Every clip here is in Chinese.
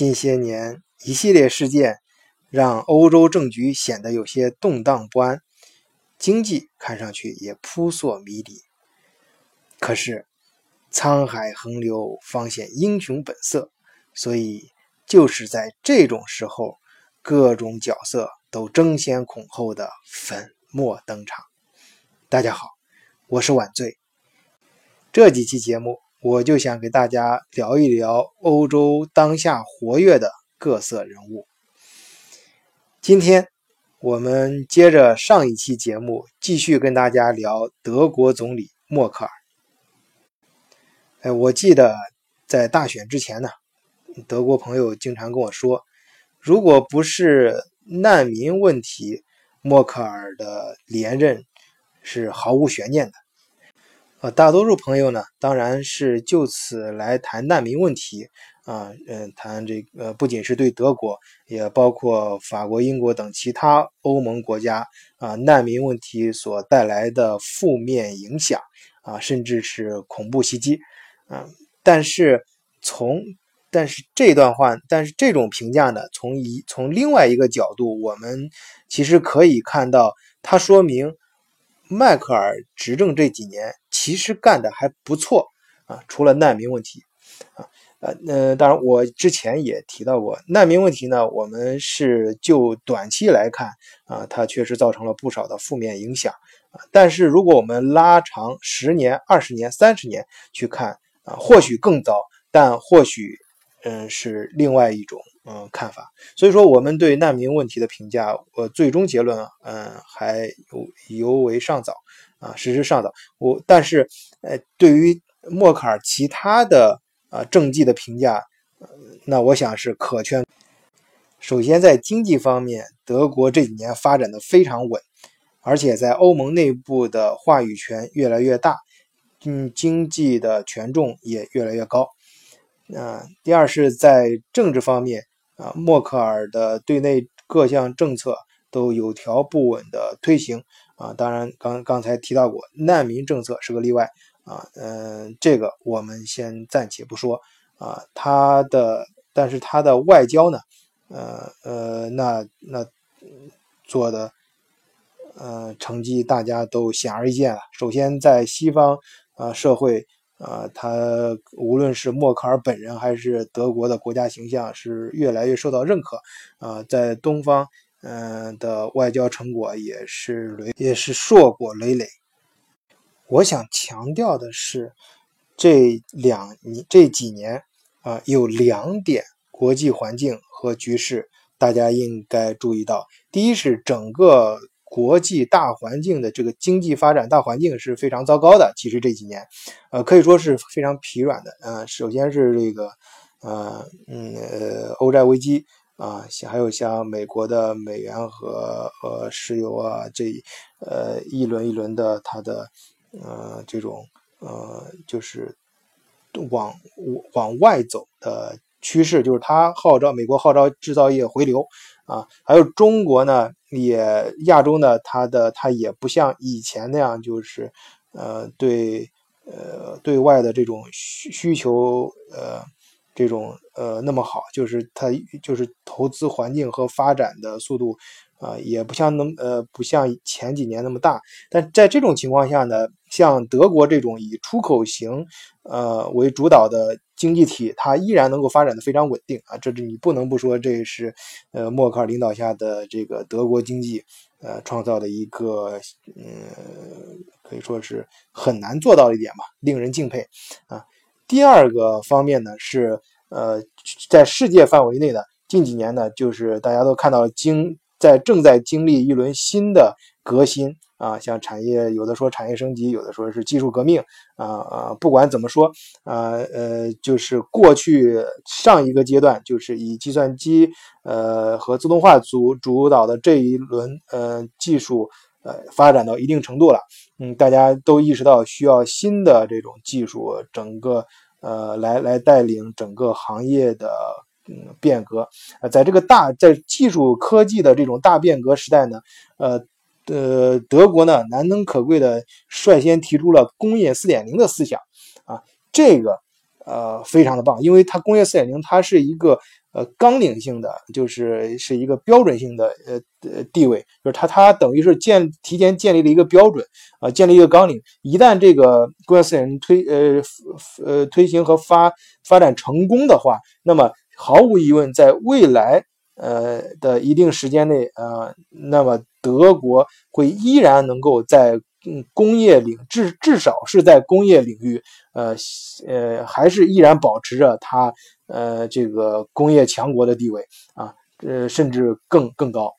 近些年一系列事件让欧洲政局显得有些动荡不安，经济看上去也扑朔迷离。可是沧海横流方显英雄本色，所以就是在这种时候，各种角色都争先恐后的粉墨登场。大家好，我是晚醉。这几期节目。我就想给大家聊一聊欧洲当下活跃的各色人物。今天我们接着上一期节目，继续跟大家聊德国总理默克尔。哎，我记得在大选之前呢，德国朋友经常跟我说，如果不是难民问题，默克尔的连任是毫无悬念的。呃，大多数朋友呢，当然是就此来谈难民问题啊，嗯，谈这个不仅是对德国，也包括法国、英国等其他欧盟国家啊，难民问题所带来的负面影响啊，甚至是恐怖袭击啊。但是从但是这段话，但是这种评价呢，从一从另外一个角度，我们其实可以看到，它说明。迈克尔执政这几年其实干的还不错啊，除了难民问题啊，呃，那当然我之前也提到过，难民问题呢，我们是就短期来看啊，它确实造成了不少的负面影响啊，但是如果我们拉长十年、二十年、三十年去看啊，或许更糟，但或许嗯是另外一种。嗯，看法。所以说，我们对难民问题的评价，呃，最终结论，嗯，还尤尤为尚早啊，时时尚早。我但是，呃，对于默克尔其他的啊政绩的评价，那我想是可圈。首先，在经济方面，德国这几年发展的非常稳，而且在欧盟内部的话语权越来越大，嗯，经济的权重也越来越高。啊，第二是在政治方面。啊，默克尔的对内各项政策都有条不紊的推行啊，当然刚刚才提到过，难民政策是个例外啊，嗯，这个我们先暂且不说啊，他的但是他的外交呢，呃呃，那那做的呃成绩大家都显而易见了，首先在西方啊社会。啊，他无论是默克尔本人还是德国的国家形象是越来越受到认可啊，在东方，嗯的外交成果也是累也是硕果累累。我想强调的是，这两这几年啊，有两点国际环境和局势，大家应该注意到。第一是整个。国际大环境的这个经济发展大环境是非常糟糕的。其实这几年，呃，可以说是非常疲软的。呃，首先是这个，呃，嗯，呃，欧债危机啊，还有像美国的美元和呃石油啊，这呃一轮一轮的它的呃这种呃就是往往外走的趋势，就是它号召美国号召制造业回流。啊，还有中国呢，也亚洲呢，它的它也不像以前那样，就是呃对呃对外的这种需需求呃这种呃那么好，就是它就是投资环境和发展的速度啊，也不像那么呃不像前几年那么大。但在这种情况下呢，像德国这种以出口型呃为主导的。经济体它依然能够发展的非常稳定啊，这是你不能不说，这是呃默克尔领导下的这个德国经济呃创造的一个嗯可以说是很难做到的一点吧，令人敬佩啊。第二个方面呢是呃在世界范围内的近几年呢，就是大家都看到经在正在经历一轮新的革新。啊，像产业有的说产业升级，有的说是技术革命，啊啊，不管怎么说，啊呃，就是过去上一个阶段，就是以计算机呃和自动化主主导的这一轮呃技术呃发展到一定程度了，嗯，大家都意识到需要新的这种技术，整个呃来来带领整个行业的嗯变革，呃，在这个大在技术科技的这种大变革时代呢，呃。呃，德国呢难能可贵的率先提出了工业四点零的思想啊，这个呃非常的棒，因为它工业四点零它是一个呃纲领性的，就是是一个标准性的呃呃地位，就是它它等于是建提前建立了一个标准啊，建立一个纲领，一旦这个工业四点零推呃呃推行和发发展成功的话，那么毫无疑问，在未来。呃的一定时间内，呃，那么德国会依然能够在嗯工业领至至少是在工业领域，呃呃还是依然保持着它呃这个工业强国的地位啊，呃甚至更更高。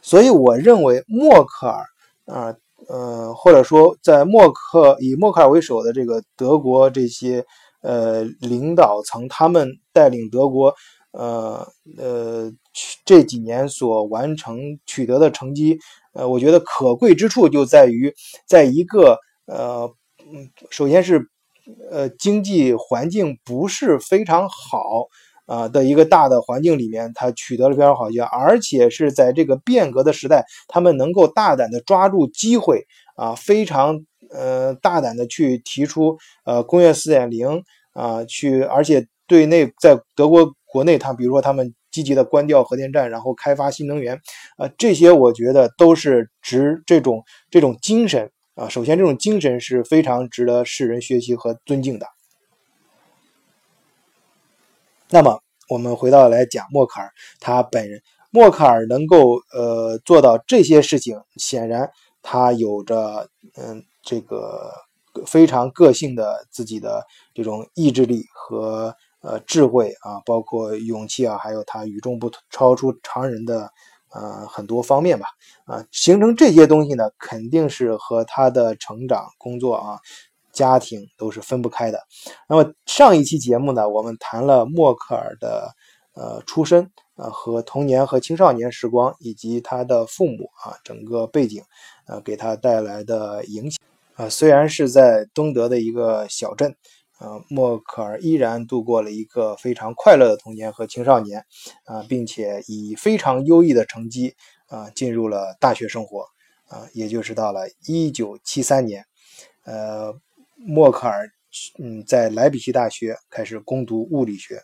所以我认为默克尔啊呃或者说在默克以默克尔为首的这个德国这些。呃，领导层他们带领德国，呃呃，这几年所完成取得的成绩，呃，我觉得可贵之处就在于，在一个呃，首先是呃经济环境不是非常好啊的一个大的环境里面，他取得了非常好效，而且是在这个变革的时代，他们能够大胆的抓住机会啊，非常。呃，大胆的去提出呃工业四点零啊，去而且对内在德国国内，他比如说他们积极的关掉核电站，然后开发新能源，啊，这些我觉得都是值这种这种精神啊。首先，这种精神是非常值得世人学习和尊敬的。那么，我们回到来讲默克尔他本人，默克尔能够呃做到这些事情，显然他有着嗯。这个非常个性的自己的这种意志力和呃智慧啊，包括勇气啊，还有他与众不同超出常人的呃很多方面吧啊，形成这些东西呢，肯定是和他的成长、工作啊、家庭都是分不开的。那么上一期节目呢，我们谈了默克尔的呃出身啊和童年和青少年时光，以及他的父母啊整个背景呃给他带来的影响。啊，虽然是在东德的一个小镇，啊，默克尔依然度过了一个非常快乐的童年和青少年，啊，并且以非常优异的成绩，啊，进入了大学生活，啊，也就是到了一九七三年，呃，默克尔，嗯，在莱比锡大学开始攻读物理学，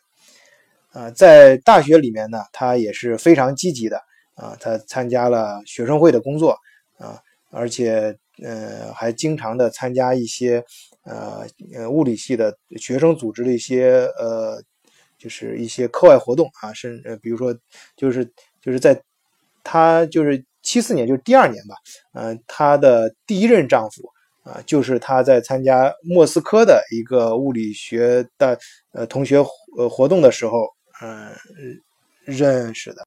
啊，在大学里面呢，他也是非常积极的，啊，他参加了学生会的工作，啊，而且。呃，还经常的参加一些呃呃物理系的学生组织的一些呃，就是一些课外活动啊，甚呃，比如说就是就是在她就是七四年就是第二年吧，嗯，她的第一任丈夫啊，就是她在参加莫斯科的一个物理学的呃同学呃活动的时候，嗯认识的。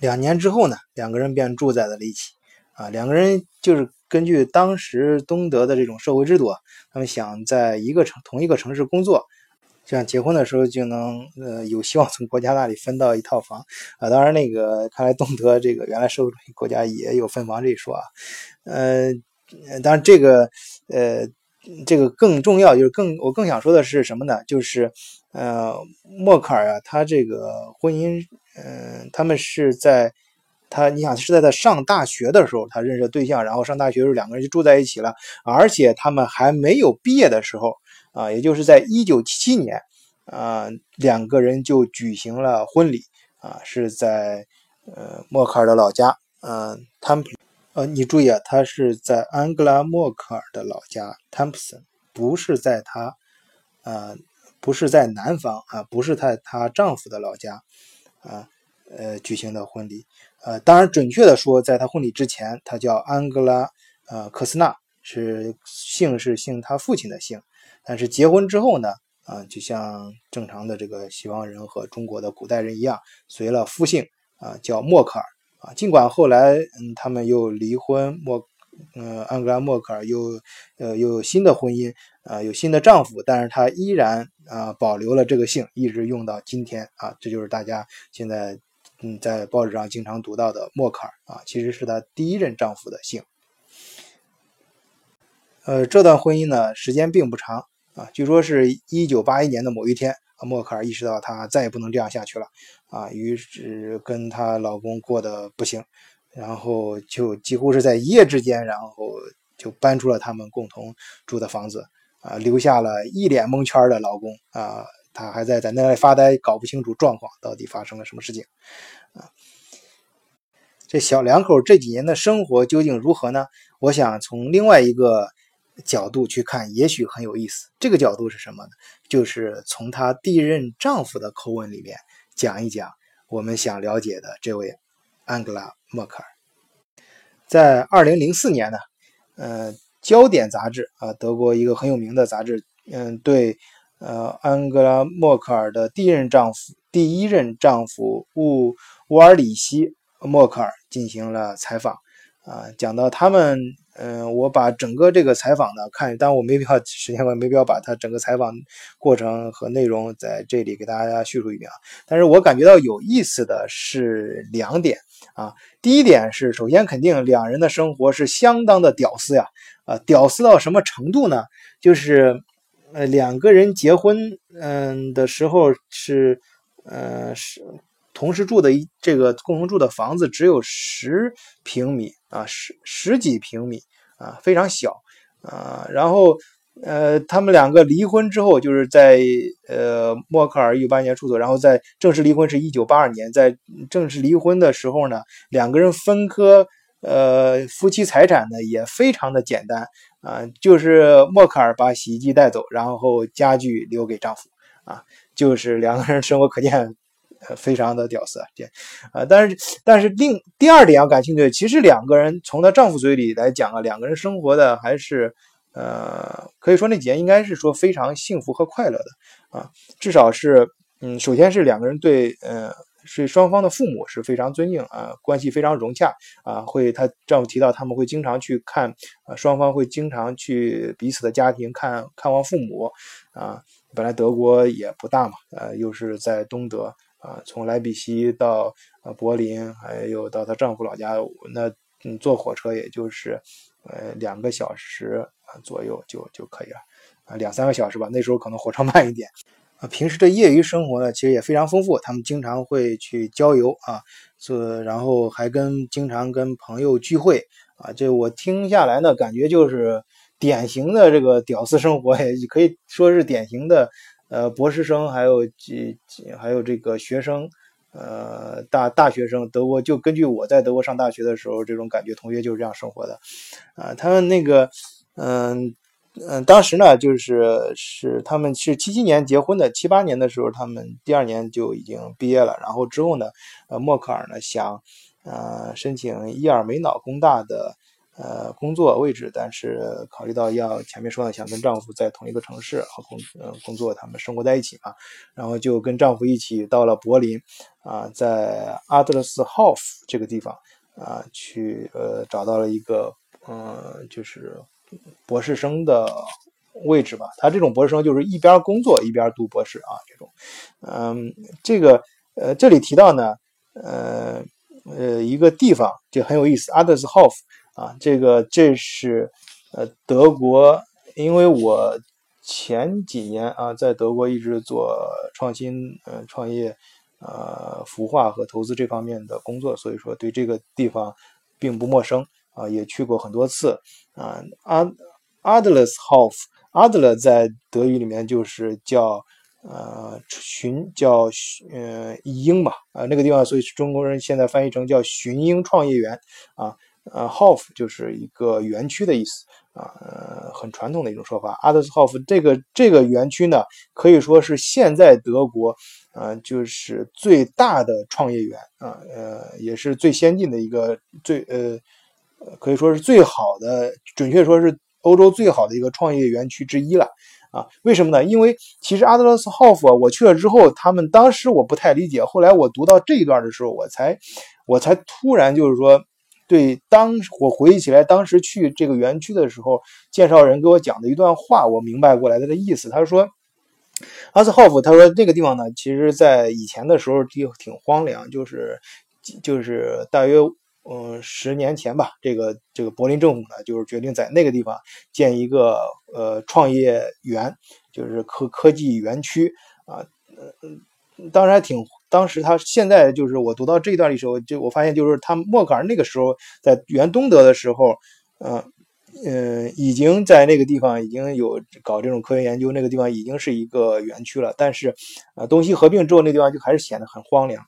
两年之后呢，两个人便住在了一起啊，两个人就是。根据当时东德的这种社会制度啊，他们想在一个城同一个城市工作，这样结婚的时候就能呃有希望从国家那里分到一套房啊。当然，那个看来东德这个原来社会主义国家也有分房这一说啊。呃，当然这个呃这个更重要就是更我更想说的是什么呢？就是呃默克尔啊，他这个婚姻嗯他们是在。他，你想是在他上大学的时候，他认识对象，然后上大学的时候两个人就住在一起了，而且他们还没有毕业的时候，啊，也就是在一九七七年，啊，两个人就举行了婚礼，啊，是在呃默克尔的老家，嗯，汤普，呃，你注意啊，他是在安格拉默克尔的老家汤普森，不是在他，啊，不是在南方啊，不是在她丈夫的老家，啊，呃，举行的婚礼。呃，当然，准确的说，在他婚礼之前，他叫安格拉，呃，克斯纳，是姓是姓他父亲的姓。但是结婚之后呢，啊，就像正常的这个西方人和中国的古代人一样，随了夫姓，啊，叫默克尔。啊，尽管后来，嗯，他们又离婚，默，呃，安格拉默克尔又，呃，又有新的婚姻，啊，有新的丈夫，但是她依然啊保留了这个姓，一直用到今天。啊，这就是大家现在。嗯，在报纸上经常读到的默克尔啊，其实是她第一任丈夫的姓。呃，这段婚姻呢，时间并不长啊，据说是一九八一年的某一天，默克尔意识到她再也不能这样下去了啊，于是跟她老公过得不行，然后就几乎是在一夜之间，然后就搬出了他们共同住的房子啊，留下了一脸蒙圈的老公啊，他还在在那里发呆，搞不清楚状况到底发生了什么事情啊。这小两口这几年的生活究竟如何呢？我想从另外一个角度去看，也许很有意思。这个角度是什么呢？就是从她第一任丈夫的口吻里面讲一讲我们想了解的这位安格拉·默克尔。在二零零四年呢，呃，《焦点》杂志啊，德国一个很有名的杂志，嗯，对，呃，安格拉·默克尔的第一任丈夫、第一任丈夫乌乌尔里希。默克尔进行了采访，啊，讲到他们，嗯，我把整个这个采访呢看，但我没必要，时间我没必要把他整个采访过程和内容在这里给大家叙述一遍啊。但是我感觉到有意思的是两点啊，第一点是，首先肯定两人的生活是相当的屌丝呀，啊，屌丝到什么程度呢？就是，呃，两个人结婚，嗯的时候是，呃是。同时住的一这个共同住的房子只有十平米啊，十十几平米啊，非常小啊。然后呃，他们两个离婚之后，就是在呃默克尔一九八年出走，然后在正式离婚是一九八二年，在正式离婚的时候呢，两个人分割呃夫妻财产呢也非常的简单啊，就是默克尔把洗衣机带走，然后家具留给丈夫啊，就是两个人生活可见。呃，非常的屌丝啊，这，啊，但是但是另第二点要感兴趣，其实两个人从她丈夫嘴里来讲啊，两个人生活的还是，呃，可以说那几年应该是说非常幸福和快乐的啊，至少是，嗯，首先是两个人对，呃，是双方的父母是非常尊敬啊，关系非常融洽啊，会她丈夫提到他们会经常去看，啊，双方会经常去彼此的家庭看看望父母啊，本来德国也不大嘛，呃，又是在东德。啊，从莱比锡到呃柏林，还有到她丈夫老家，那嗯坐火车也就是呃两个小时啊左右就就可以了啊两三个小时吧，那时候可能火车慢一点啊。平时的业余生活呢，其实也非常丰富，他们经常会去郊游啊，这然后还跟经常跟朋友聚会啊。这我听下来呢，感觉就是典型的这个屌丝生活，也可以说是典型的。呃，博士生还有几还有这个学生，呃，大大学生，德国就根据我在德国上大学的时候这种感觉，同学就是这样生活的，啊，他们那个，嗯嗯，当时呢，就是是他们是七七年结婚的，七八年的时候，他们第二年就已经毕业了，然后之后呢，呃，默克尔呢想，呃，申请伊尔梅瑙工大的。呃，工作位置，但是考虑到要前面说的，想跟丈夫在同一个城市和工呃工作，他们生活在一起嘛，然后就跟丈夫一起到了柏林，啊，在阿德勒斯霍夫这个地方啊，去呃找到了一个嗯，就是博士生的位置吧。他这种博士生就是一边工作一边读博士啊，这种，嗯，这个呃这里提到呢，呃呃一个地方就很有意思，阿德斯霍夫。啊，这个这是呃德国，因为我前几年啊在德国一直做创新呃创业呃孵化和投资这方面的工作，所以说对这个地方并不陌生啊，也去过很多次啊。阿阿德勒斯霍夫，阿德勒在德语里面就是叫呃寻叫呃鹰吧啊那个地方，所以中国人现在翻译成叫寻鹰创业园啊。呃，Hof 就是一个园区的意思啊，呃，很传统的一种说法。阿德斯 Hof 这个这个园区呢，可以说是现在德国，呃，就是最大的创业园啊，呃，也是最先进的一个最呃，可以说是最好的，准确说是欧洲最好的一个创业园区之一了啊。为什么呢？因为其实阿德勒斯霍夫啊我去了之后，他们当时我不太理解，后来我读到这一段的时候，我才我才突然就是说。对，当我回忆起来，当时去这个园区的时候，介绍人给我讲的一段话，我明白过来他的意思。他说：“阿斯霍夫，他说那个地方呢，其实在以前的时候就挺荒凉，就是就是大约嗯十年前吧，这个这个柏林政府呢，就是决定在那个地方建一个呃创业园，就是科科技园区啊，嗯嗯，当然挺。”当时他现在就是我读到这一段的时候，就我发现就是他默克尔那个时候在原东德的时候，嗯，嗯，已经在那个地方已经有搞这种科学研究，那个地方已经是一个园区了。但是，啊，东西合并之后，那地方就还是显得很荒凉。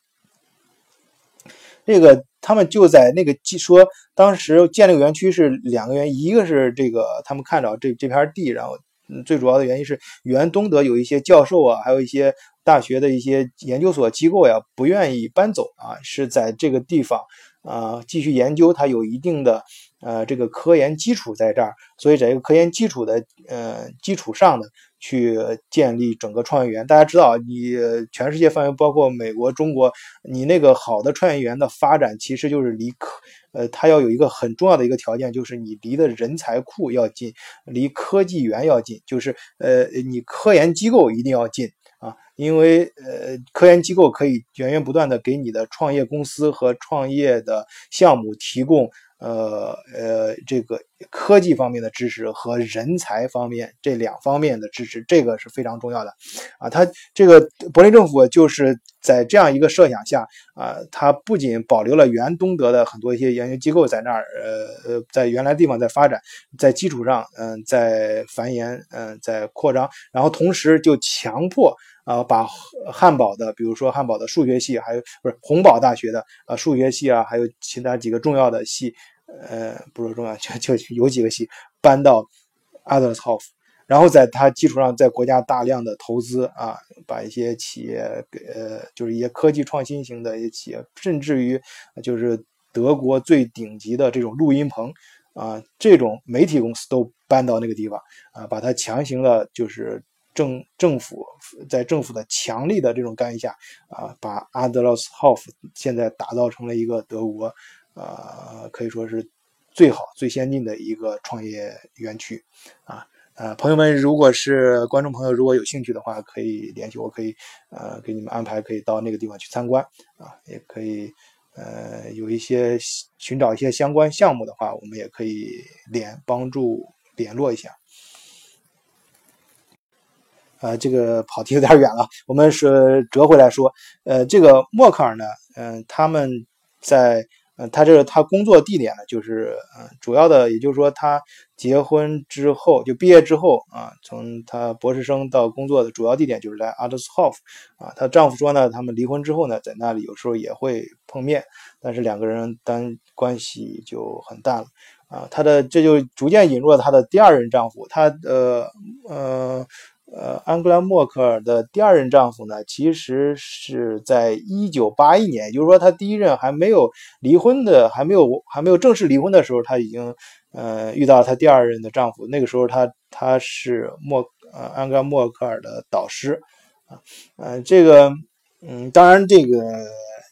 这个他们就在那个说，当时建这个园区是两个原因，一个是这个他们看着这这片地，然后最主要的原因是原东德有一些教授啊，还有一些大学的一些研究所机构呀，不愿意搬走啊，是在这个地方。啊，继续研究，它有一定的呃这个科研基础在这儿，所以在这个科研基础的呃基础上呢，去建立整个创业园。大家知道，你全世界范围包括美国、中国，你那个好的创业园的发展，其实就是离科呃它要有一个很重要的一个条件，就是你离的人才库要近，离科技园要近，就是呃你科研机构一定要近。啊，因为呃，科研机构可以源源不断的给你的创业公司和创业的项目提供呃呃这个科技方面的知识和人才方面这两方面的支持，这个是非常重要的。啊，他这个柏林政府就是在这样一个设想下啊，他不仅保留了原东德的很多一些研究机构在那儿，呃呃，在原来地方在发展，在基础上嗯在繁衍嗯在扩张，然后同时就强迫。啊，把汉堡的，比如说汉堡的数学系，还有不是洪堡大学的啊数学系啊，还有其他几个重要的系，呃，不是重要，就就有几个系搬到阿德斯霍夫，然后在它基础上，在国家大量的投资啊，把一些企业，呃，就是一些科技创新型的一些企业，甚至于就是德国最顶级的这种录音棚啊，这种媒体公司都搬到那个地方啊，把它强行的，就是。政政府在政府的强力的这种干预下，啊，把阿德勒斯霍夫现在打造成了一个德国，呃，可以说是最好最先进的一个创业园区，啊，呃，朋友们，如果是观众朋友，如果有兴趣的话，可以联系我，可以呃给你们安排，可以到那个地方去参观，啊，也可以呃有一些寻找一些相关项目的话，我们也可以联帮助联络一下。呃，这个跑题有点远了，我们是折回来说，呃，这个默克尔呢，嗯，他们在，呃，他这个他工作地点呢，就是，呃，主要的，也就是说，他结婚之后就毕业之后啊，从他博士生到工作的主要地点就是在阿德斯霍夫，啊，她丈夫说呢，他们离婚之后呢，在那里有时候也会碰面，但是两个人单关系就很淡了，啊，她的这就逐渐引入了她的第二任丈夫，她的，呃。呃，安格拉·默克尔的第二任丈夫呢，其实是在一九八一年，也就是说，他第一任还没有离婚的，还没有还没有正式离婚的时候，他已经呃遇到了他第二任的丈夫。那个时候，他他是默呃安格拉·默克尔的导师啊，呃，这个嗯，当然这个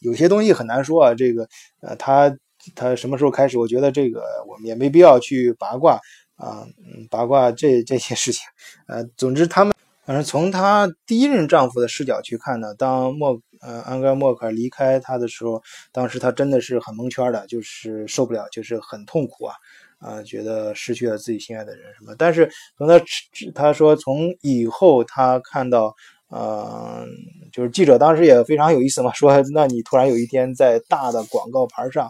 有些东西很难说啊，这个呃，他他什么时候开始？我觉得这个我们也没必要去八卦。啊，嗯，八卦这这些事情，呃，总之他们，反正从她第一任丈夫的视角去看呢，当莫，呃，安格默克离开他的时候，当时他真的是很蒙圈的，就是受不了，就是很痛苦啊，啊，觉得失去了自己心爱的人什么。但是从他，他说从以后他看到，呃，就是记者当时也非常有意思嘛，说那你突然有一天在大的广告牌上。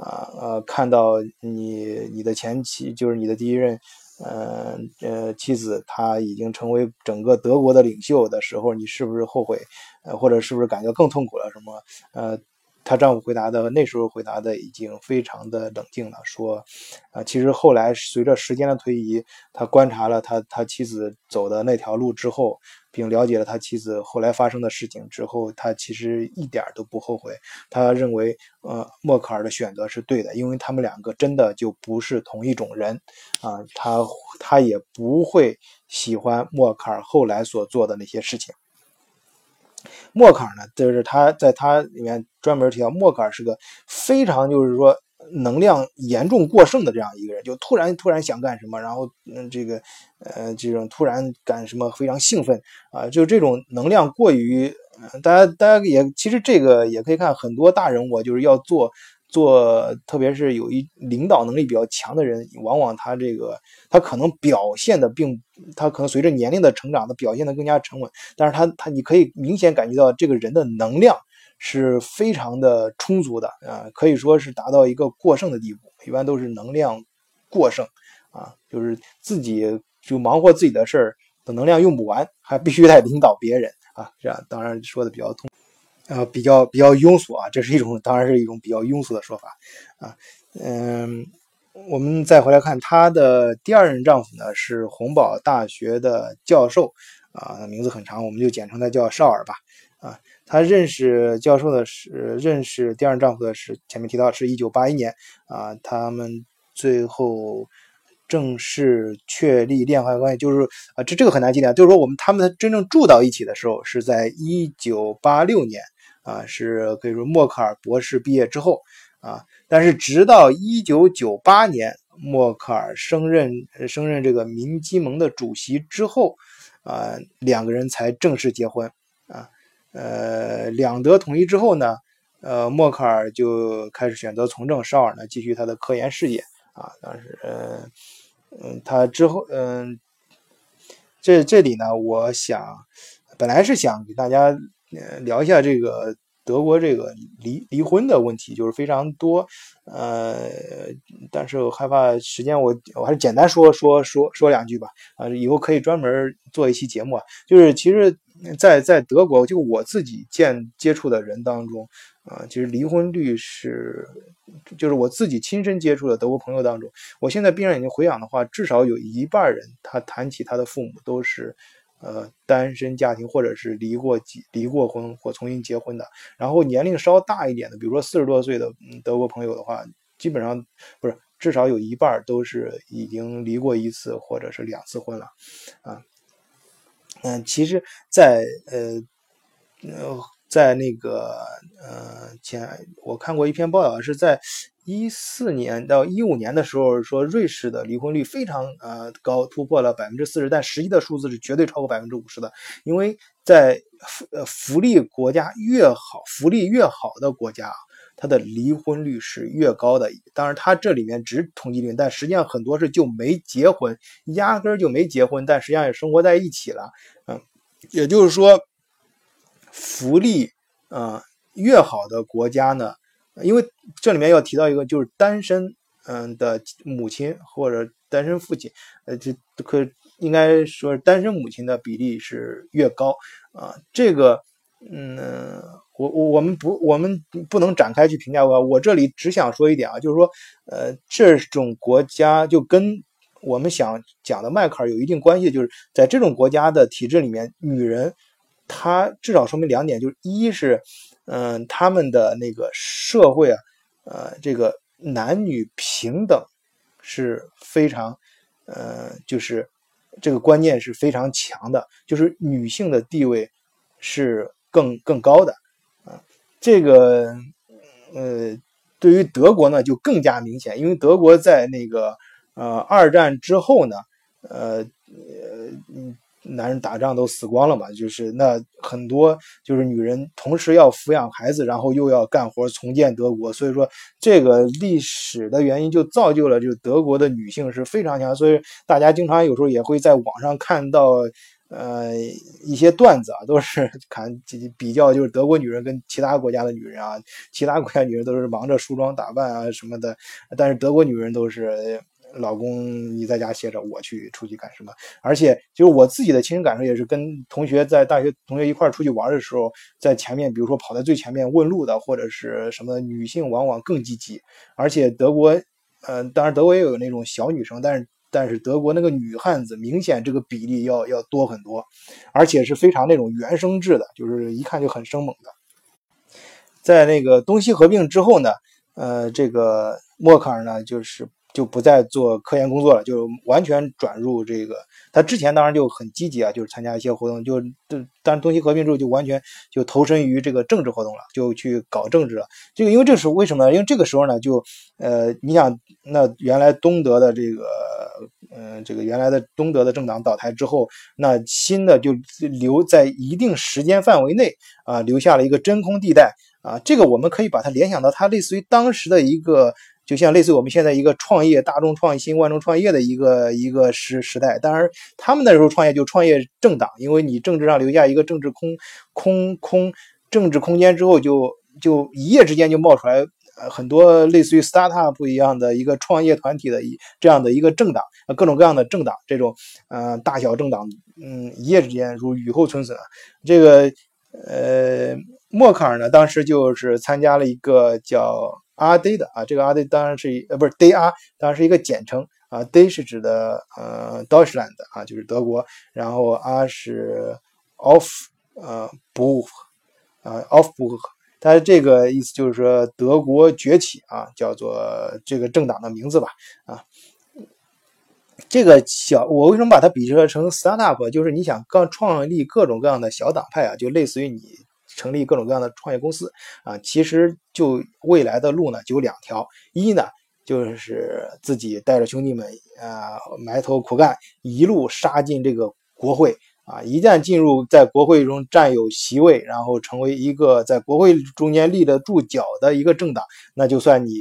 啊呃，看到你你的前妻就是你的第一任，呃呃妻子，她已经成为整个德国的领袖的时候，你是不是后悔？呃，或者是不是感觉更痛苦了？什么？呃。她丈夫回答的那时候回答的已经非常的冷静了，说，啊，其实后来随着时间的推移，他观察了他他妻子走的那条路之后，并了解了他妻子后来发生的事情之后，他其实一点都不后悔。他认为，呃，默克尔的选择是对的，因为他们两个真的就不是同一种人，啊，他他也不会喜欢默克尔后来所做的那些事情。默克尔呢，就是他在他里面专门提到，默克尔是个非常就是说能量严重过剩的这样一个人，就突然突然想干什么，然后嗯这个呃这种突然干什么非常兴奋啊，就这种能量过于，大家大家也其实这个也可以看很多大人物就是要做。做，特别是有一领导能力比较强的人，往往他这个他可能表现的并，他可能随着年龄的成长，他表现的更加沉稳。但是他他你可以明显感觉到这个人的能量是非常的充足的啊，可以说是达到一个过剩的地步，一般都是能量过剩啊，就是自己就忙活自己的事儿，等能量用不完，还必须得领导别人啊，这样当然说的比较通，呃，比较比较庸俗啊，这是一种当然是一种比较庸俗的说法啊，嗯。我们再回来看她的第二任丈夫呢，是洪堡大学的教授，啊，名字很长，我们就简称他叫绍尔吧。啊，她认识教授的是认识第二任丈夫的是前面提到是一九八一年，啊，他们最后正式确立恋爱关系，就是啊，这这个很难记的，就是说我们他们真正住到一起的时候是在一九八六年，啊，是可以说默克尔博士毕业之后。啊！但是直到一九九八年，默克尔升任升任这个民基盟的主席之后，啊，两个人才正式结婚。啊，呃，两德统一之后呢，呃，默克尔就开始选择从政，绍尔呢继续他的科研事业。啊，当时，嗯嗯，他之后，嗯，这这里呢，我想本来是想给大家聊一下这个。德国这个离离婚的问题就是非常多，呃，但是我害怕时间，我我还是简单说说说说两句吧。啊，以后可以专门做一期节目啊。就是其实，在在德国，就我自己见接触的人当中，啊，其实离婚率是，就是我自己亲身接触的德国朋友当中，我现在闭上眼睛回想的话，至少有一半人他谈起他的父母都是。呃，单身家庭或者是离过几离过婚或重新结婚的，然后年龄稍大一点的，比如说四十多岁的德国朋友的话，基本上不是至少有一半都是已经离过一次或者是两次婚了，啊，嗯，其实，在呃呃在那个呃前我看过一篇报道是在。一四年到一五年的时候，说瑞士的离婚率非常呃高，突破了百分之四十，但实际的数字是绝对超过百分之五十的。因为在福呃福利国家越好，福利越好的国家，它的离婚率是越高的。当然，它这里面只统计率，但实际上很多是就没结婚，压根儿就没结婚，但实际上也生活在一起了。嗯，也就是说，福利啊越好的国家呢。因为这里面要提到一个，就是单身嗯的母亲或者单身父亲，呃，这可应该说单身母亲的比例是越高啊。这个嗯，我我我们不我们不能展开去评价我，我这里只想说一点啊，就是说呃这种国家就跟我们想讲的迈克尔有一定关系，就是在这种国家的体制里面，女人她至少说明两点，就是一是。嗯，他们的那个社会啊，呃，这个男女平等是非常，呃，就是这个观念是非常强的，就是女性的地位是更更高的啊。这个，呃，对于德国呢就更加明显，因为德国在那个呃二战之后呢，呃呃嗯。男人打仗都死光了嘛，就是那很多就是女人同时要抚养孩子，然后又要干活重建德国，所以说这个历史的原因就造就了，就德国的女性是非常强，所以大家经常有时候也会在网上看到，呃一些段子啊，都是看比较就是德国女人跟其他国家的女人啊，其他国家女人都是忙着梳妆打扮啊什么的，但是德国女人都是。老公，你在家歇着，我去出去干什么？而且，就是我自己的亲身感受，也是跟同学在大学同学一块出去玩的时候，在前面，比如说跑在最前面问路的，或者是什么女性，往往更积极。而且德国，嗯，当然德国也有那种小女生，但是但是德国那个女汉子明显这个比例要要多很多，而且是非常那种原生质的，就是一看就很生猛的。在那个东西合并之后呢，呃，这个默克尔呢，就是。就不再做科研工作了，就完全转入这个。他之前当然就很积极啊，就是参加一些活动，就就但东西合并之后就完全就投身于这个政治活动了，就去搞政治了。这个因为这是为什么呢？因为这个时候呢，就呃，你想那原来东德的这个嗯，这个原来的东德的政党倒台之后，那新的就留在一定时间范围内啊，留下了一个真空地带啊。这个我们可以把它联想到，它类似于当时的一个。就像类似我们现在一个创业大众创新万众创业的一个一个时时代，当然他们那时候创业就创业政党，因为你政治上留下一个政治空空空政治空间之后，就就一夜之间就冒出来很多类似于 startup 一样的一个创业团体的一这样的一个政党，各种各样的政党，这种呃大小政党，嗯，一夜之间如雨后春笋。这个呃，默克尔呢，当时就是参加了一个叫阿 D 的啊，这个阿 D 当然是呃不是 D 阿，当然是一个简称啊，D 是指的呃 Deutschland 啊，就是德国，然后 R 是 Of 呃 Buch 啊 Of Buch。它这个意思就是说德国崛起啊，叫做这个政党的名字吧啊。这个小我为什么把它比作成 startup？就是你想刚创立各种各样的小党派啊，就类似于你成立各种各样的创业公司啊。其实就未来的路呢，就有两条：一呢就是自己带着兄弟们啊埋头苦干，一路杀进这个国会。啊，一旦进入在国会中占有席位，然后成为一个在国会中间立得住脚的一个政党，那就算你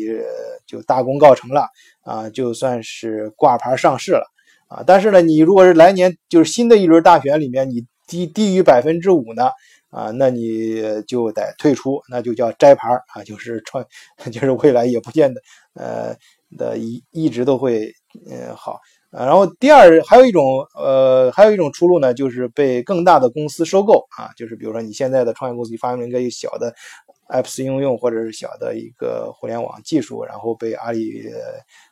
就大功告成了啊，就算是挂牌上市了啊。但是呢，你如果是来年就是新的一轮大选里面你低低于百分之五呢啊，那你就得退出，那就叫摘牌啊，就是创，就是未来也不见得呃的一一直都会嗯好。啊，然后第二还有一种呃，还有一种出路呢，就是被更大的公司收购啊，就是比如说你现在的创业公司发明了一个小的 Apps 应用，或者是小的一个互联网技术，然后被阿里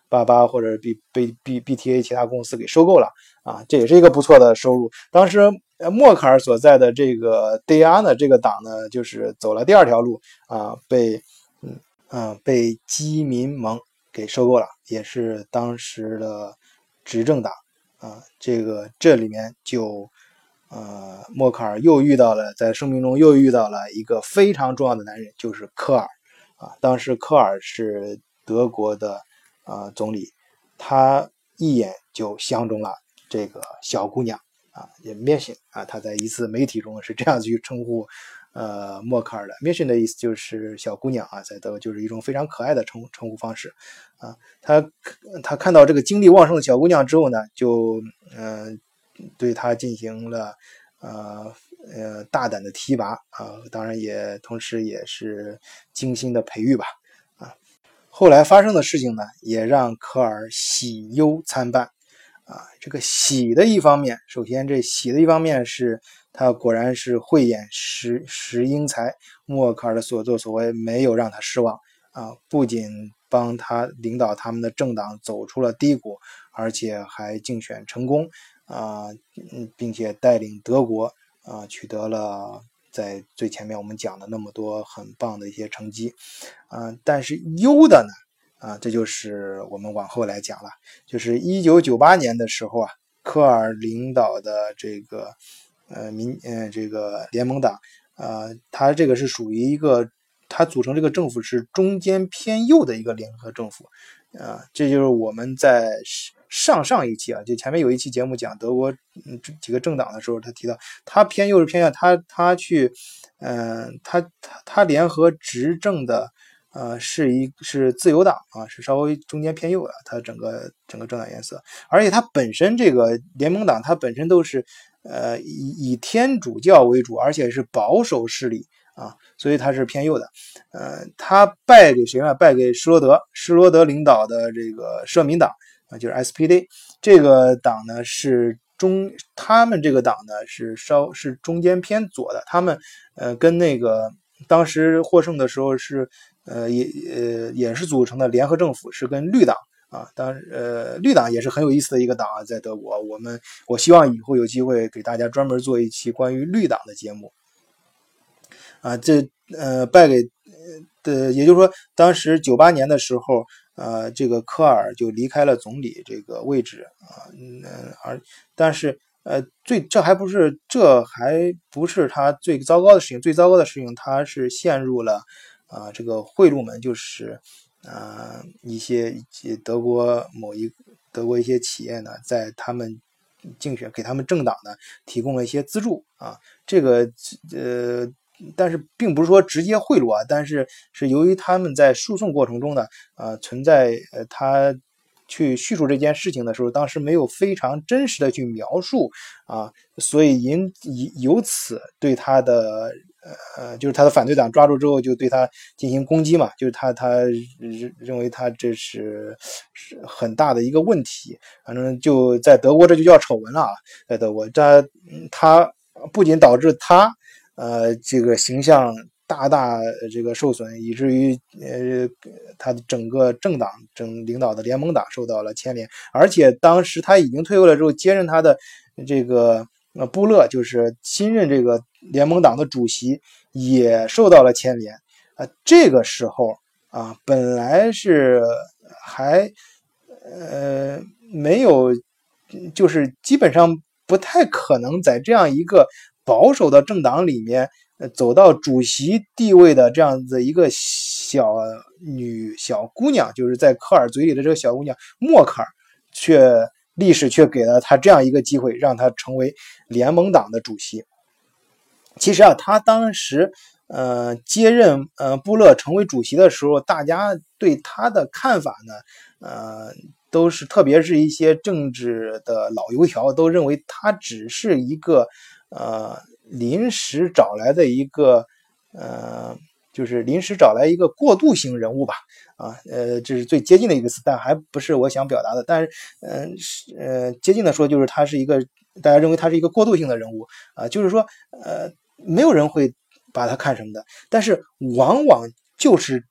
巴巴或者被被 B B T A 其他公司给收购了啊，这也是一个不错的收入。当时默克尔所在的这个 d 亚呢这个党呢，就是走了第二条路啊，被嗯嗯被基民盟给收购了，也是当时的。执政党啊，这个这里面就，呃，默克尔又遇到了，在生命中又遇到了一个非常重要的男人，就是科尔啊。当时科尔是德国的啊总理，他一眼就相中了这个小姑娘啊，也 mission 啊，他在一次媒体中是这样去称呼。呃，默克尔的 mission 的意思就是小姑娘啊，在德就是一种非常可爱的称称呼方式啊。他他看到这个精力旺盛的小姑娘之后呢，就嗯对她进行了呃呃大胆的提拔啊，当然也同时也是精心的培育吧。后来发生的事情呢，也让科尔喜忧参半啊。这个喜的一方面，首先这喜的一方面是。他果然是慧眼识识英才，默克尔的所作所为没有让他失望啊！不仅帮他领导他们的政党走出了低谷，而且还竞选成功啊，嗯，并且带领德国啊取得了在最前面我们讲的那么多很棒的一些成绩啊。但是优的呢啊，这就是我们往后来讲了，就是一九九八年的时候啊，科尔领导的这个。呃，民呃，这个联盟党，呃，它这个是属于一个，它组成这个政府是中间偏右的一个联合政府，啊，这就是我们在上上一期啊，就前面有一期节目讲德国嗯几个政党的时候，他提到他偏右是偏向他他去，嗯，他他他联合执政的，呃，是一是自由党啊，是稍微中间偏右的，他整个整个政党颜色，而且他本身这个联盟党，它本身都是。呃，以以天主教为主，而且是保守势力啊，所以他是偏右的。呃，他败给谁呢？败给施罗德，施罗德领导的这个社民党啊，就是 SPD 这个党呢是中，他们这个党呢是稍是中间偏左的。他们呃跟那个当时获胜的时候是呃也呃也是组成的联合政府，是跟绿党。啊，当，呃，绿党也是很有意思的一个党啊，在德国，我们我希望以后有机会给大家专门做一期关于绿党的节目。啊，这呃败给的，也就是说，当时九八年的时候，呃，这个科尔就离开了总理这个位置啊，嗯，而但是呃，最这还不是这还不是他最糟糕的事情，最糟糕的事情，他是陷入了啊这个贿赂门，就是。啊，一些德国某一德国一些企业呢，在他们竞选给他们政党呢提供了一些资助啊，这个呃，但是并不是说直接贿赂啊，但是是由于他们在诉讼过程中呢，呃，存在呃他去叙述这件事情的时候，当时没有非常真实的去描述啊，所以引以由此对他的呃就是他的反对党抓住之后就对他进行攻击嘛，就是他他认认为他这是是很大的一个问题，反正就在德国这就叫丑闻了啊，在德国这他不仅导致他呃这个形象大大这个受损，以至于呃他的整个政党整领导的联盟党受到了牵连，而且当时他已经退位了之后接任他的这个。呃布勒就是新任这个联盟党的主席，也受到了牵连啊。这个时候啊，本来是还呃没有，就是基本上不太可能在这样一个保守的政党里面走到主席地位的这样子一个小女小姑娘，就是在科尔嘴里的这个小姑娘默克尔，却。历史却给了她这样一个机会，让她成为联盟党的主席。其实啊，她当时呃接任呃布勒成为主席的时候，大家对他的看法呢，呃，都是特别是一些政治的老油条，都认为他只是一个呃临时找来的一个呃。就是临时找来一个过渡型人物吧，啊，呃，这是最接近的一个词，但还不是我想表达的。但是，嗯，是呃，接近的说，就是他是一个大家认为他是一个过渡性的人物啊，就是说，呃，没有人会把他看什么的。但是，往往就是，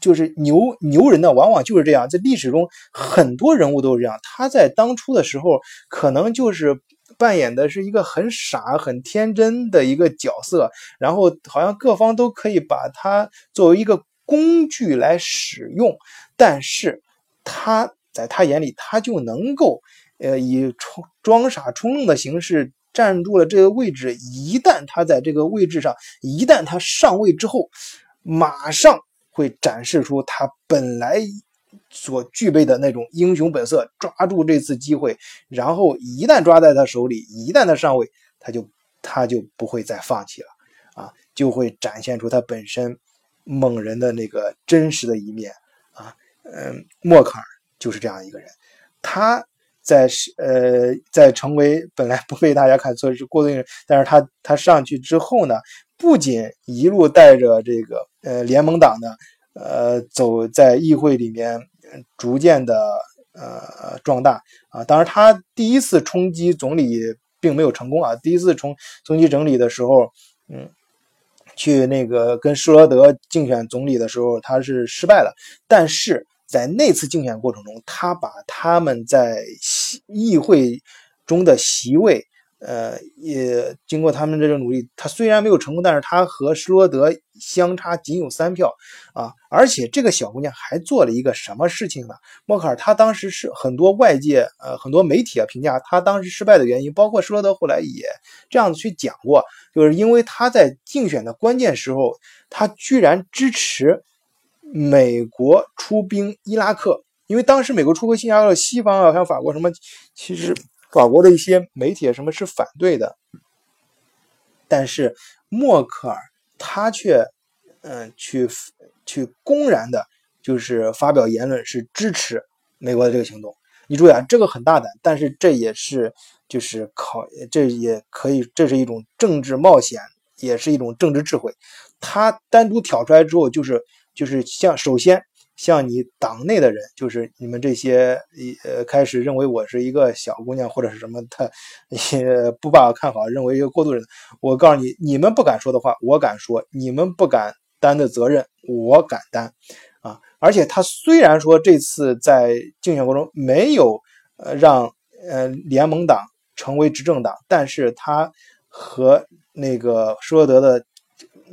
就是牛牛人呢，往往就是这样。在历史中，很多人物都是这样。他在当初的时候，可能就是。扮演的是一个很傻、很天真的一个角色，然后好像各方都可以把他作为一个工具来使用，但是他在他眼里，他就能够，呃，以充装傻充愣的形式站住了这个位置。一旦他在这个位置上，一旦他上位之后，马上会展示出他本来。所具备的那种英雄本色，抓住这次机会，然后一旦抓在他手里，一旦他上位，他就他就不会再放弃了啊，就会展现出他本身猛人的那个真实的一面啊。嗯，默克尔就是这样一个人，他在是呃在成为本来不被大家看作是过渡人，但是他他上去之后呢，不仅一路带着这个呃联盟党的。呃，走在议会里面，逐渐的呃壮大啊。当然，他第一次冲击总理并没有成功啊。第一次冲冲击总理的时候，嗯，去那个跟施罗德竞选总理的时候，他是失败了。但是在那次竞选过程中，他把他们在议会中的席位。呃，也经过他们这个努力，他虽然没有成功，但是他和施罗德相差仅有三票啊！而且这个小姑娘还做了一个什么事情呢？默克尔她当时是很多外界呃很多媒体啊评价她当时失败的原因，包括施罗德后来也这样子去讲过，就是因为她在竞选的关键时候，她居然支持美国出兵伊拉克，因为当时美国出兵伊拉克，西方啊，像法国什么，其实。法国的一些媒体什么是反对的，但是默克尔他却嗯去去公然的，就是发表言论是支持美国的这个行动。你注意啊，这个很大胆，但是这也是就是考，这也可以，这是一种政治冒险，也是一种政治智慧。他单独挑出来之后，就是就是像首先。像你党内的人，就是你们这些呃，开始认为我是一个小姑娘或者是什么，的也不把我看好，认为一个过渡人。我告诉你，你们不敢说的话，我敢说；你们不敢担的责任，我敢担。啊！而且他虽然说这次在竞选过程中没有呃让呃联盟党成为执政党，但是他和那个施罗德的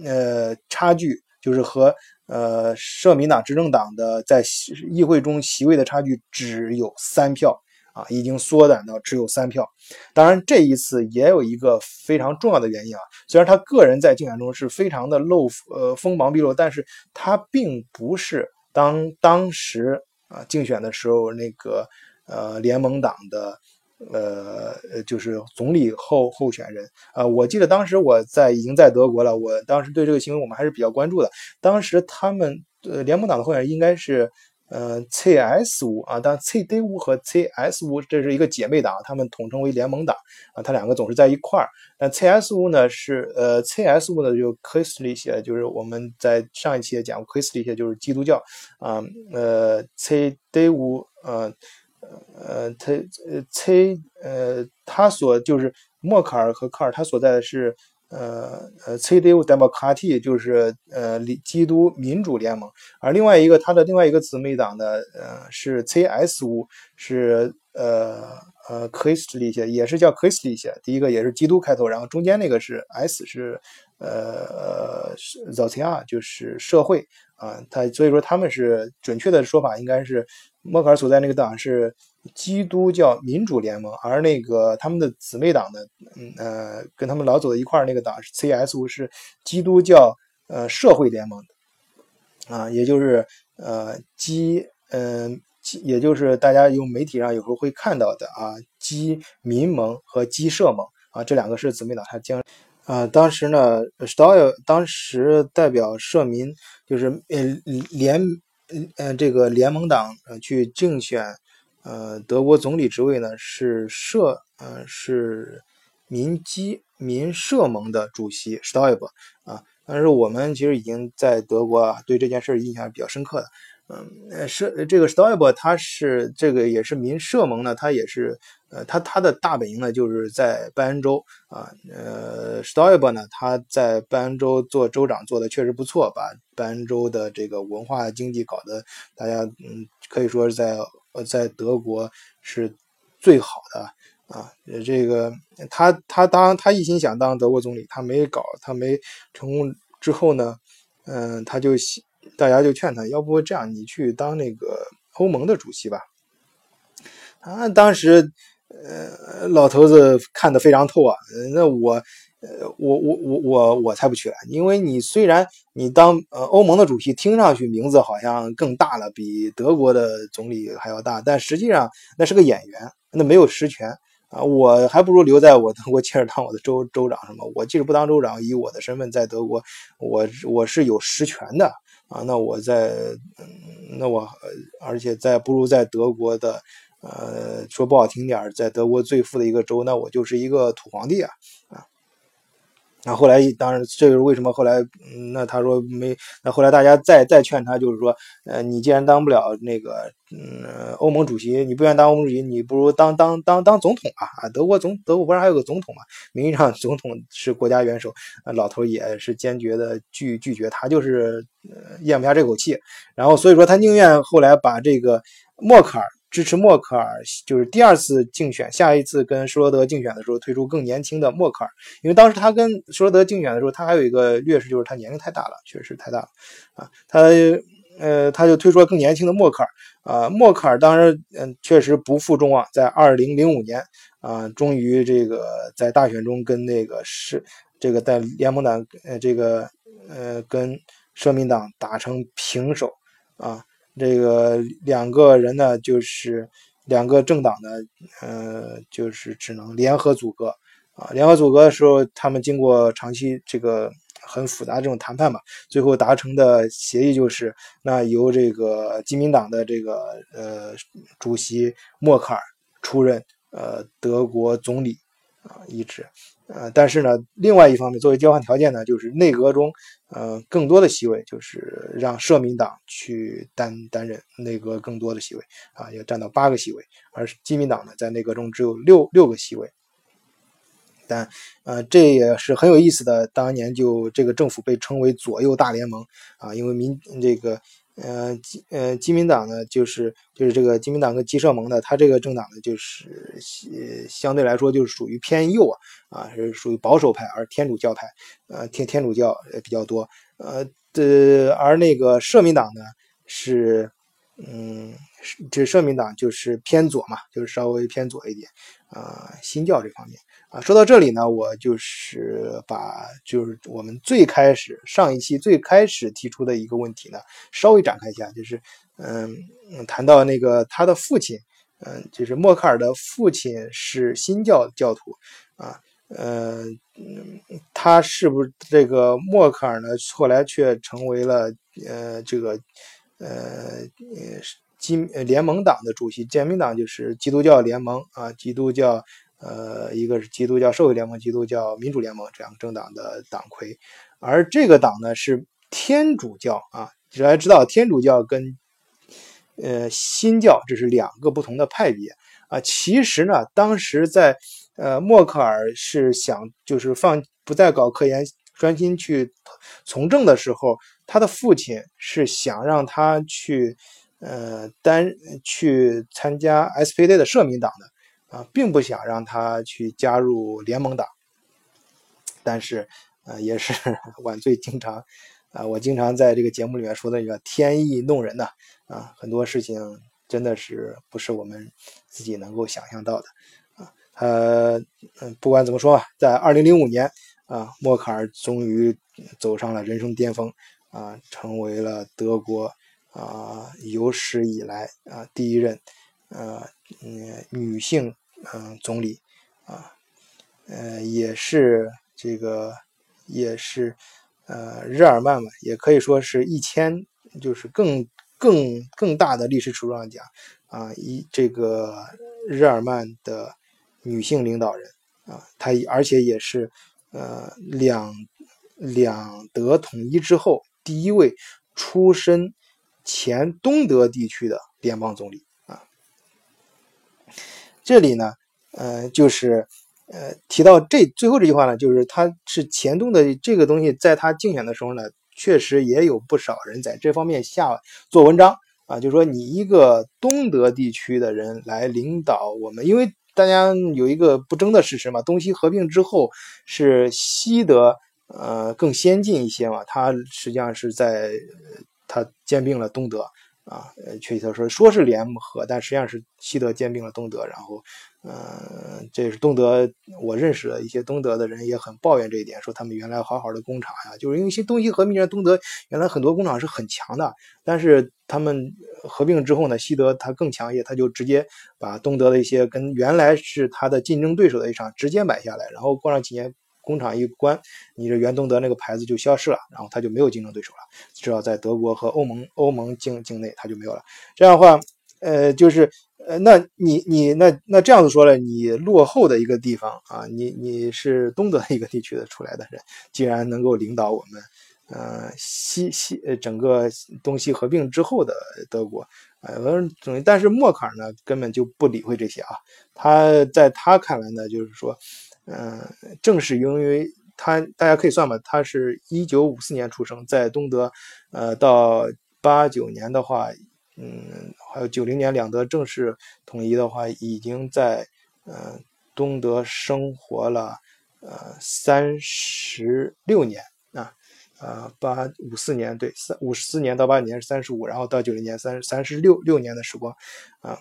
呃差距，就是和。呃，社民党执政党的在议会中席位的差距只有三票啊，已经缩短到只有三票。当然，这一次也有一个非常重要的原因啊。虽然他个人在竞选中是非常的露呃锋芒毕露，但是他并不是当当时啊竞选的时候那个呃联盟党的。呃，就是总理候候选人啊，我记得当时我在已经在德国了，我当时对这个新闻我们还是比较关注的。当时他们呃联盟党的候选人应该是呃，CS 五啊，但 CD 五和 CS 五这是一个姐妹党，他们统称为联盟党啊，他两个总是在一块儿。但 CS 五呢是呃，CS 五呢就 Christian，就是我们在上一期也讲过，Christian 就是基督教啊，呃，CD 五呃呃，呃他呃 C 呃他所就是默克尔和科尔他所在的是。呃呃，CDU Democracy 就是呃基督民主联盟，而另外一个他的另外一个姊妹党呢，呃是 CSU，是呃呃 c h r i s t l i c h 也是叫 c h r i s t l i c h 第一个也是基督开头，然后中间那个是 S 是呃 z o c i a 就是社会啊，它所以说他们是准确的说法应该是默克尔所在那个党是。基督教民主联盟，而那个他们的姊妹党呢，嗯呃，跟他们老走在一块儿那个党是 CSU，是基督教呃社会联盟的，啊，也就是呃基嗯基，也就是大家用媒体上有时候会看到的啊，基民盟和基社盟啊，这两个是姊妹党，它将啊，当时呢 s t a l 当时代表社民，就是呃联嗯这个联盟党呃去竞选。呃，德国总理职位呢是社，呃是民基民社盟的主席 s t a b 啊，但是我们其实已经在德国啊，对这件事印象比较深刻的。嗯，社这个 s t a b 他是这个也是民社盟呢，他也是呃，他他的大本营呢就是在拜恩州啊，呃 s t a b 呢他在拜恩州做州长做的确实不错，把拜恩州的这个文化经济搞得大家嗯可以说是在。呃，在德国是最好的啊！这个他他当他一心想当德国总理，他没搞，他没成功之后呢，嗯，他就大家就劝他，要不这样，你去当那个欧盟的主席吧。啊，当时呃，老头子看得非常透啊，那我。呃，我我我我我才不去，因为你虽然你当呃欧盟的主席，听上去名字好像更大了，比德国的总理还要大，但实际上那是个演员，那没有实权啊。我还不如留在我德国接着当我的州州长什么。我即使不当州长，以我的身份在德国，我我是有实权的啊。那我在，那我而且在不如在德国的，呃，说不好听点，在德国最富的一个州，那我就是一个土皇帝啊啊。那后来，当然，这就是为什么后来，嗯那他说没，那后来大家再再劝他，就是说，呃，你既然当不了那个，嗯，欧盟主席，你不愿意当欧盟主席，你不如当当当当总统啊！啊，德国总德国不是还有个总统嘛？名义上总统是国家元首，老头也是坚决的拒拒绝，他就是呃咽不下这口气，然后所以说他宁愿后来把这个默克尔。支持默克尔，就是第二次竞选，下一次跟施罗德竞选的时候推出更年轻的默克尔，因为当时他跟施罗德竞选的时候，他还有一个劣势，就是他年龄太大了，确实太大了啊。他呃，他就推出了更年轻的默克尔啊。默克尔当时嗯，确实不负众望，在二零零五年啊，终于这个在大选中跟那个是这个在联盟党呃这个呃跟社民党打成平手啊。这个两个人呢，就是两个政党呢，呃，就是只能联合组阁啊。联合组阁的时候，他们经过长期这个很复杂这种谈判嘛，最后达成的协议就是，那由这个基民党的这个呃主席默克尔出任呃德国总理啊一职。呃，但是呢，另外一方面，作为交换条件呢，就是内阁中，呃，更多的席位就是让社民党去担担任内阁更多的席位啊，要占到八个席位，而基民党呢，在内阁中只有六六个席位。但，呃，这也是很有意思的，当年就这个政府被称为左右大联盟啊，因为民这个。呃，呃基民党呢，就是就是这个基民党跟基社盟的，他这个政党呢，就是呃相对来说就是属于偏右啊，啊是属于保守派，而天主教派，呃天天主教比较多，呃的而那个社民党呢是，嗯，这社民党就是偏左嘛，就是稍微偏左一点，啊新教这方面。啊，说到这里呢，我就是把就是我们最开始上一期最开始提出的一个问题呢，稍微展开一下，就是嗯，谈到那个他的父亲，嗯，就是默克尔的父亲是新教教徒啊，呃，他是不是这个默克尔呢？后来却成为了呃这个呃呃基联盟党的主席，建民党就是基督教联盟啊，基督教呃一个是基督教社会联盟，基督教民主联盟这样政党的党魁，而这个党呢是天主教啊，大家知道天主教跟呃新教这是两个不同的派别啊，其实呢当时在呃默克尔是想就是放不再搞科研。专心去从政的时候，他的父亲是想让他去，呃，担去参加 SPD 的社民党的，啊，并不想让他去加入联盟党。但是，呃，也是 晚醉经常，啊，我经常在这个节目里面说的一个天意弄人呐，啊，很多事情真的是不是我们自己能够想象到的，啊，呃，嗯，不管怎么说吧，在二零零五年。啊，默克尔终于走上了人生巅峰，啊，成为了德国啊有史以来啊第一任呃嗯女性嗯总理，啊，呃也是这个也是呃日耳曼嘛，也可以说是一千就是更更更大的历史尺度上讲啊，一这个日耳曼的女性领导人啊，她而且也是。呃，两两德统一之后，第一位出身前东德地区的联邦总理。这里呢，呃，就是呃提到这最后这句话呢，就是他是前东的这个东西，在他竞选的时候呢，确实也有不少人在这方面下做文章啊，就说你一个东德地区的人来领导我们，因为。大家有一个不争的事实嘛，东西合并之后是西德呃更先进一些嘛，它实际上是在它兼并了东德。啊，呃，确切的说说是联合，但实际上是西德兼并了东德，然后，嗯，这是东德，我认识的一些东德的人也很抱怨这一点，说他们原来好好的工厂呀，就是因为新东西合并，东德原来很多工厂是很强的，但是他们合并之后呢，西德它更强一些，他就直接把东德的一些跟原来是他的竞争对手的一场直接买下来，然后过上几年。工厂一关，你这原东德那个牌子就消失了，然后他就没有竞争对手了。至少在德国和欧盟欧盟境境内，他就没有了。这样的话，呃，就是呃，那你你那那这样子说了，你落后的一个地方啊，你你是东德一个地区的出来的人，竟然能够领导我们，呃，西西呃整个东西合并之后的德国，呃，总但是默克尔呢根本就不理会这些啊，他在他看来呢，就是说。嗯，正是因为他，大家可以算吧，他是一九五四年出生在东德，呃，到八九年的话，嗯，还有九零年两德正式统一的话，已经在呃东德生活了呃三十六年啊，呃八五四年对三五四年到八九年是三十五，然后到九零年三三十六六年的时光啊，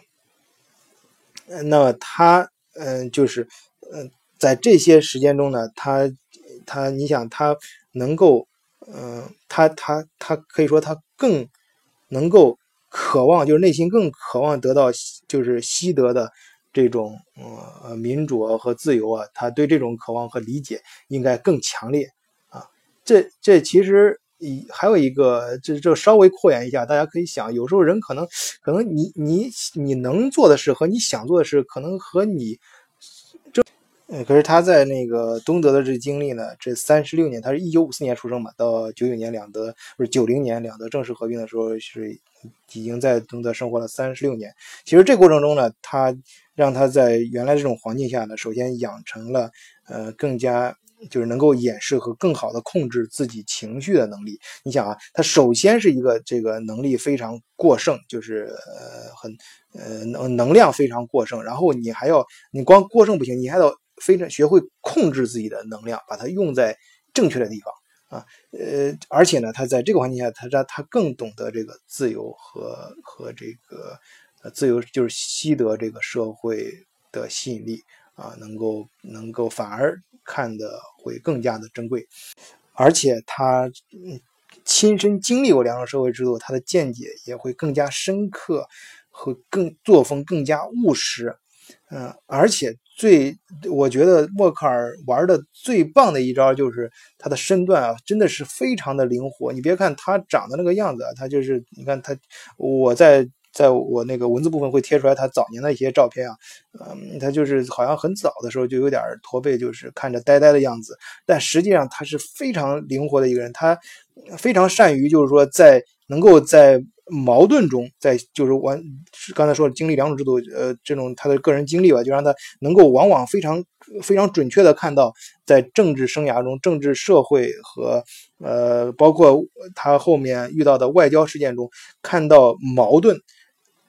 那么他嗯就是嗯。在这些时间中呢，他他，你想他能够，嗯，他他他可以说他更能够渴望，就是内心更渴望得到，就是西德的这种呃民主和自由啊，他对这种渴望和理解应该更强烈啊。这这其实一还有一个，这这稍微扩延一下，大家可以想，有时候人可能可能你你你能做的事和你想做的事，可能和你。可是他在那个东德的这经历呢，这三十六年，他是一九五四年出生嘛，到九九年两德不是九零年两德正式合并的时候，是已经在东德生活了三十六年。其实这过程中呢，他让他在原来这种环境下呢，首先养成了呃更加就是能够掩饰和更好的控制自己情绪的能力。你想啊，他首先是一个这个能力非常过剩，就是呃很呃能能量非常过剩，然后你还要你光过剩不行，你还要。非常学会控制自己的能量，把它用在正确的地方啊，呃，而且呢，他在这个环境下，他他他更懂得这个自由和和这个呃自由，就是习得这个社会的吸引力啊，能够能够反而看的会更加的珍贵，而且他亲身经历过两种社会制度，他的见解也会更加深刻和更作风更加务实。嗯，而且最，我觉得默克尔玩的最棒的一招就是他的身段啊，真的是非常的灵活。你别看他长的那个样子啊，他就是你看他，我在在我那个文字部分会贴出来他早年的一些照片啊，嗯，他就是好像很早的时候就有点驼背，就是看着呆呆的样子，但实际上他是非常灵活的一个人，他非常善于就是说在能够在。矛盾中，在就是完刚才说经历两种制度，呃，这种他的个人经历吧，就让他能够往往非常非常准确的看到，在政治生涯中、政治社会和呃，包括他后面遇到的外交事件中，看到矛盾。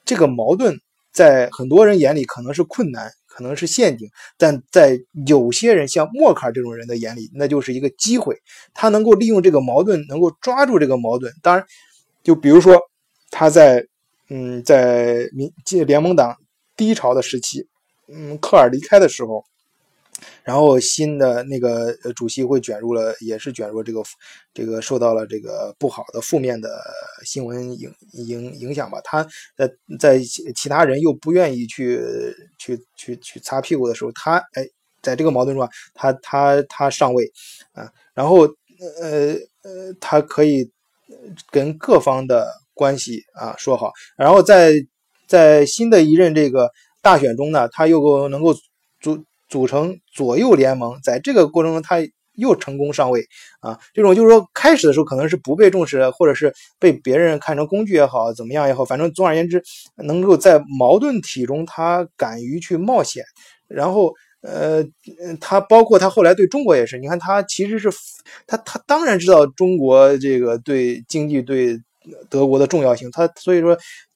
这个矛盾在很多人眼里可能是困难，可能是陷阱，但在有些人像默克尔这种人的眼里，那就是一个机会。他能够利用这个矛盾，能够抓住这个矛盾。当然，就比如说。他在，嗯，在民联盟党低潮的时期，嗯，科尔离开的时候，然后新的那个主席会卷入了，也是卷入这个这个受到了这个不好的负面的新闻影影影响吧。他在在其他人又不愿意去去去去擦屁股的时候，他哎，在这个矛盾中，他他他上位啊，然后呃呃，他可以跟各方的。关系啊说好，然后在在新的一任这个大选中呢，他又够能够组组成左右联盟，在这个过程中他又成功上位啊。这种就是说开始的时候可能是不被重视，或者是被别人看成工具也好，怎么样也好，反正总而言之，能够在矛盾体中他敢于去冒险，然后。呃，他包括他后来对中国也是，你看他其实是他他当然知道中国这个对经济对。德国的重要性，他所以说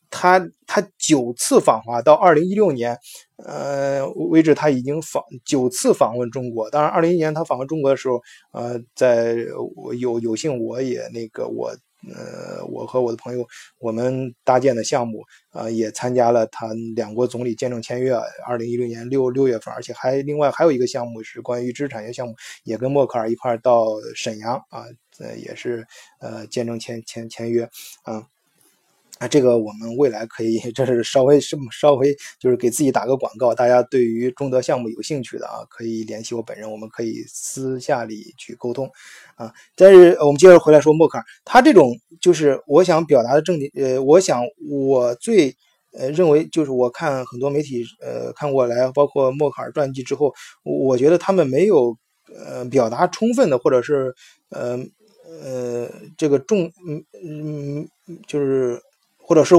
他他九次访华，到二零一六年，呃为止他已经访九次访问中国。当然，二零一年他访问中国的时候，呃，在我有有幸我也那个我呃我和我的朋友我们搭建的项目呃也参加了他两国总理见证签约。二零一六年六六月份，而且还另外还有一个项目是关于知识产权项目，也跟默克尔一块到沈阳啊。呃，也是呃，见证签签签约啊啊，这个我们未来可以，这是稍微是稍微就是给自己打个广告，大家对于中德项目有兴趣的啊，可以联系我本人，我们可以私下里去沟通啊。但是我们接着回来说默克尔，他这种就是我想表达的重点，呃，我想我最呃认为就是我看很多媒体呃看过来，包括默克尔传记之后，我觉得他们没有呃表达充分的，或者是呃。呃，这个重，嗯嗯，就是，或者是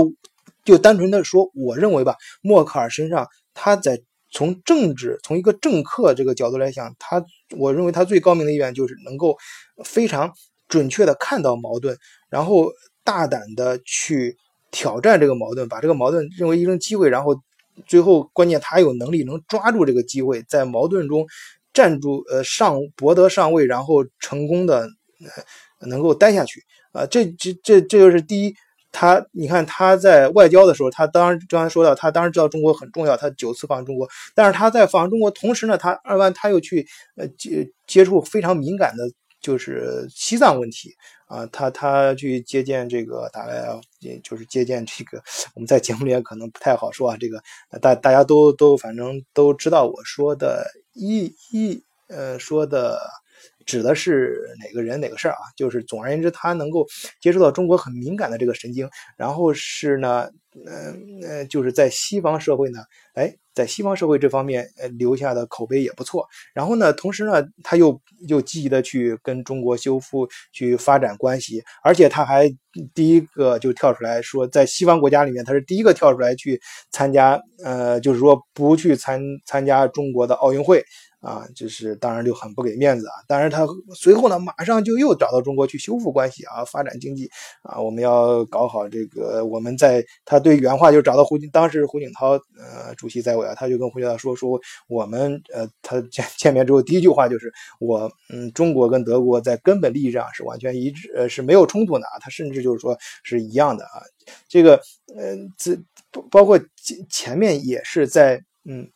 就单纯的说，我认为吧，默克尔身上，他在从政治，从一个政客这个角度来讲，他，我认为他最高明的一点就是能够非常准确的看到矛盾，然后大胆的去挑战这个矛盾，把这个矛盾认为一种机会，然后最后关键他有能力能抓住这个机会，在矛盾中站住，呃，上博得上位，然后成功的。能够待下去啊，这这这这就是第一。他你看他在外交的时候，他当然刚才说到，他当然知道中国很重要，他九次访中国。但是他在访中国同时呢，他二万他又去呃接接触非常敏感的，就是西藏问题啊。他他去接见这个大概就是接见这个，我们在节目里可能不太好说啊。这个大大家都都反正都知道我说的一一呃说的。指的是哪个人哪个事儿啊？就是总而言之，他能够接触到中国很敏感的这个神经，然后是呢，呃呃，就是在西方社会呢，哎，在西方社会这方面，呃，留下的口碑也不错。然后呢，同时呢，他又又积极的去跟中国修复、去发展关系，而且他还第一个就跳出来说，在西方国家里面，他是第一个跳出来去参加，呃，就是说不去参参加中国的奥运会。啊，就是当然就很不给面子啊。当然他随后呢，马上就又找到中国去修复关系啊，发展经济啊。我们要搞好这个。我们在他对原话就找到胡锦，当时胡锦涛呃主席在位啊，他就跟胡锦涛说说我们呃他见见面之后第一句话就是我嗯中国跟德国在根本利益上是完全一致呃是没有冲突的啊。他甚至就是说是一样的啊。这个嗯这包括前前面也是在嗯。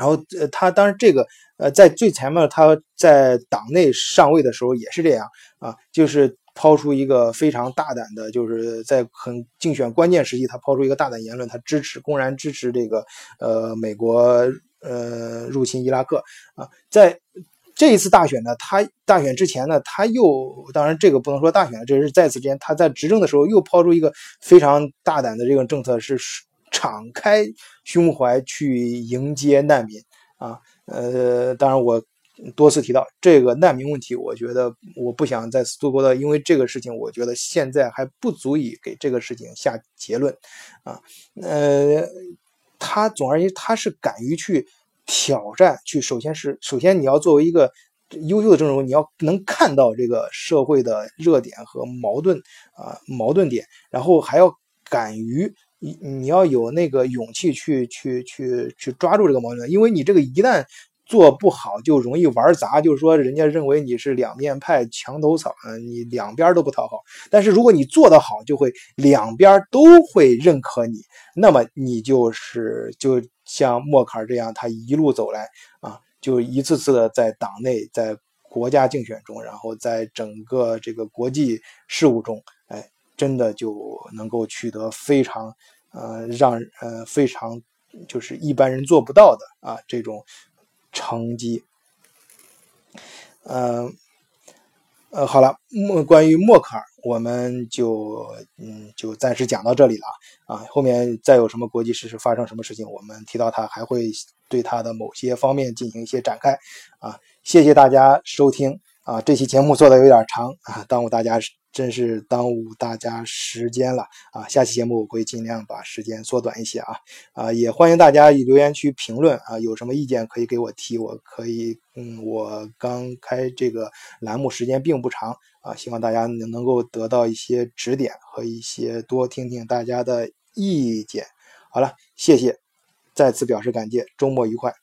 然后，呃，他当然这个，呃，在最前面，他在党内上位的时候也是这样啊，就是抛出一个非常大胆的，就是在很竞选关键时期，他抛出一个大胆言论，他支持公然支持这个，呃，美国呃入侵伊拉克啊，在这一次大选呢，他大选之前呢，他又当然这个不能说大选，这是在此之前他在执政的时候又抛出一个非常大胆的这个政策，是敞开胸怀去迎接难民啊，呃，当然我。多次提到这个难民问题，我觉得我不想再多说的，因为这个事情，我觉得现在还不足以给这个事情下结论啊。呃，他总而言之，他是敢于去挑战，去首先是首先你要作为一个优秀的政治人物，你要能看到这个社会的热点和矛盾啊矛盾点，然后还要敢于你你要有那个勇气去去去去抓住这个矛盾，因为你这个一旦。做不好就容易玩砸，就是说人家认为你是两面派、墙头草，嗯你两边都不讨好。但是如果你做得好，就会两边都会认可你，那么你就是就像默克尔这样，他一路走来啊，就一次次的在党内、在国家竞选中，然后在整个这个国际事务中，真的就能够取得非常呃让呃非常就是一般人做不到的啊这种。成绩，嗯，呃，好了，默关于默克尔，我们就嗯就暂时讲到这里了啊。后面再有什么国际事实发生什么事情，我们提到他还会对他的某些方面进行一些展开啊。谢谢大家收听啊，这期节目做的有点长啊，耽误大家。真是耽误大家时间了啊！下期节目我会尽量把时间缩短一些啊啊！也欢迎大家以留言区评论啊，有什么意见可以给我提，我可以嗯，我刚开这个栏目时间并不长啊，希望大家能能够得到一些指点和一些多听听大家的意见。好了，谢谢，再次表示感谢，周末愉快。